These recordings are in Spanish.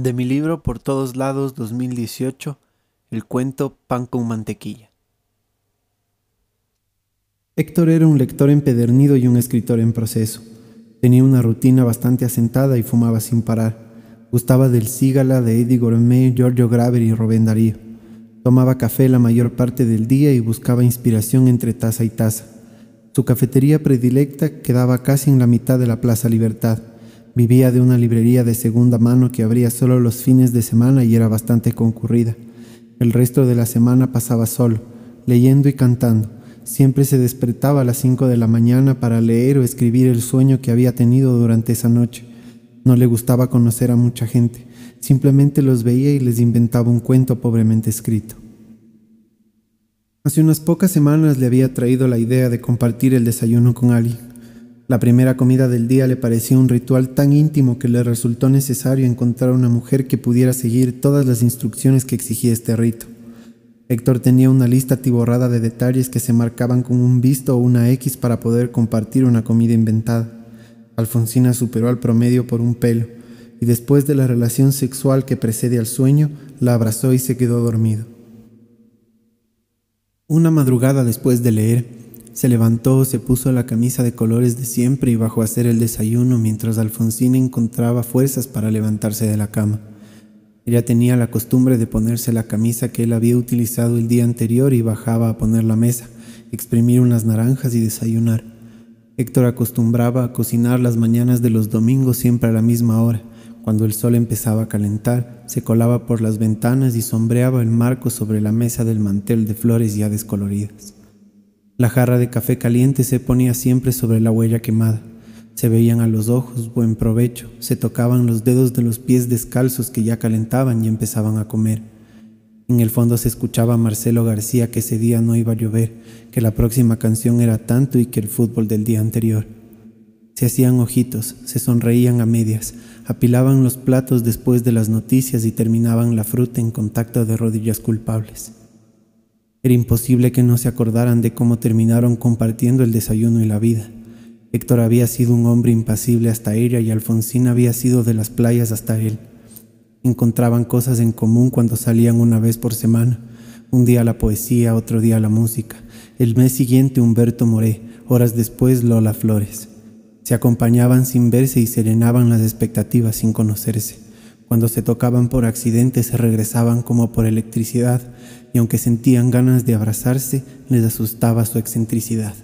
De mi libro Por todos lados 2018, el cuento Pan con mantequilla. Héctor era un lector empedernido y un escritor en proceso. Tenía una rutina bastante asentada y fumaba sin parar. Gustaba del Sígala de Eddie Gourmet, Giorgio Graver y Rubén Darío. Tomaba café la mayor parte del día y buscaba inspiración entre taza y taza. Su cafetería predilecta quedaba casi en la mitad de la Plaza Libertad Vivía de una librería de segunda mano que abría solo los fines de semana y era bastante concurrida. El resto de la semana pasaba solo, leyendo y cantando. Siempre se despertaba a las cinco de la mañana para leer o escribir el sueño que había tenido durante esa noche. No le gustaba conocer a mucha gente, simplemente los veía y les inventaba un cuento pobremente escrito. Hace unas pocas semanas le había traído la idea de compartir el desayuno con alguien. La primera comida del día le parecía un ritual tan íntimo que le resultó necesario encontrar una mujer que pudiera seguir todas las instrucciones que exigía este rito. Héctor tenía una lista tiborrada de detalles que se marcaban con un visto o una X para poder compartir una comida inventada. Alfonsina superó al promedio por un pelo, y después de la relación sexual que precede al sueño, la abrazó y se quedó dormido. Una madrugada después de leer, se levantó, se puso la camisa de colores de siempre y bajó a hacer el desayuno mientras Alfonsina encontraba fuerzas para levantarse de la cama. Ella tenía la costumbre de ponerse la camisa que él había utilizado el día anterior y bajaba a poner la mesa, exprimir unas naranjas y desayunar. Héctor acostumbraba a cocinar las mañanas de los domingos siempre a la misma hora. Cuando el sol empezaba a calentar, se colaba por las ventanas y sombreaba el marco sobre la mesa del mantel de flores ya descoloridas. La jarra de café caliente se ponía siempre sobre la huella quemada. Se veían a los ojos buen provecho, se tocaban los dedos de los pies descalzos que ya calentaban y empezaban a comer. En el fondo se escuchaba Marcelo García que ese día no iba a llover, que la próxima canción era tanto y que el fútbol del día anterior. Se hacían ojitos, se sonreían a medias, apilaban los platos después de las noticias y terminaban la fruta en contacto de rodillas culpables. Era imposible que no se acordaran de cómo terminaron compartiendo el desayuno y la vida. Héctor había sido un hombre impasible hasta ella y Alfonsín había sido de las playas hasta él. Encontraban cosas en común cuando salían una vez por semana. Un día la poesía, otro día la música. El mes siguiente Humberto Moré, horas después Lola Flores. Se acompañaban sin verse y serenaban las expectativas sin conocerse. Cuando se tocaban por accidente se regresaban como por electricidad y aunque sentían ganas de abrazarse, les asustaba su excentricidad.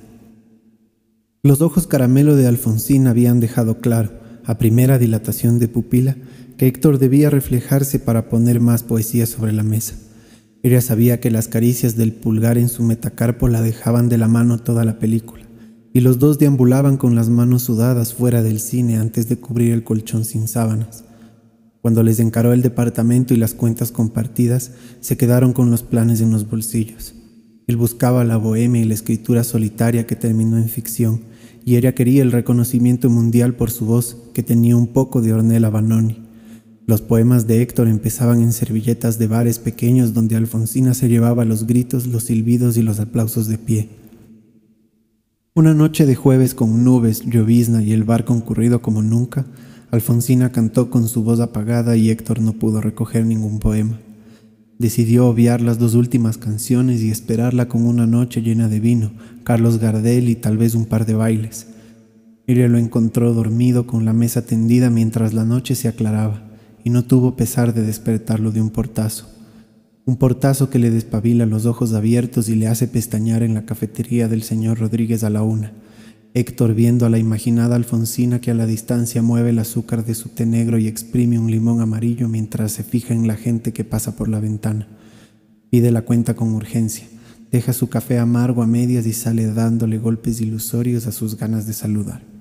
Los ojos caramelo de Alfonsín habían dejado claro, a primera dilatación de pupila, que Héctor debía reflejarse para poner más poesía sobre la mesa. Ella sabía que las caricias del pulgar en su metacarpo la dejaban de la mano toda la película, y los dos deambulaban con las manos sudadas fuera del cine antes de cubrir el colchón sin sábanas. Cuando les encaró el departamento y las cuentas compartidas, se quedaron con los planes en los bolsillos. Él buscaba la bohemia y la escritura solitaria que terminó en ficción, y ella quería el reconocimiento mundial por su voz, que tenía un poco de Ornella Vanoni. Los poemas de Héctor empezaban en servilletas de bares pequeños donde Alfonsina se llevaba los gritos, los silbidos y los aplausos de pie. Una noche de jueves con nubes, llovizna y el bar concurrido como nunca, Alfonsina cantó con su voz apagada y Héctor no pudo recoger ningún poema. Decidió obviar las dos últimas canciones y esperarla con una noche llena de vino, Carlos Gardel y tal vez un par de bailes. Ella lo encontró dormido con la mesa tendida mientras la noche se aclaraba y no tuvo pesar de despertarlo de un portazo. Un portazo que le despabila los ojos abiertos y le hace pestañear en la cafetería del señor Rodríguez a la una. Héctor viendo a la imaginada Alfonsina que a la distancia mueve el azúcar de su té negro y exprime un limón amarillo mientras se fija en la gente que pasa por la ventana. Pide la cuenta con urgencia, deja su café amargo a medias y sale dándole golpes ilusorios a sus ganas de saludar.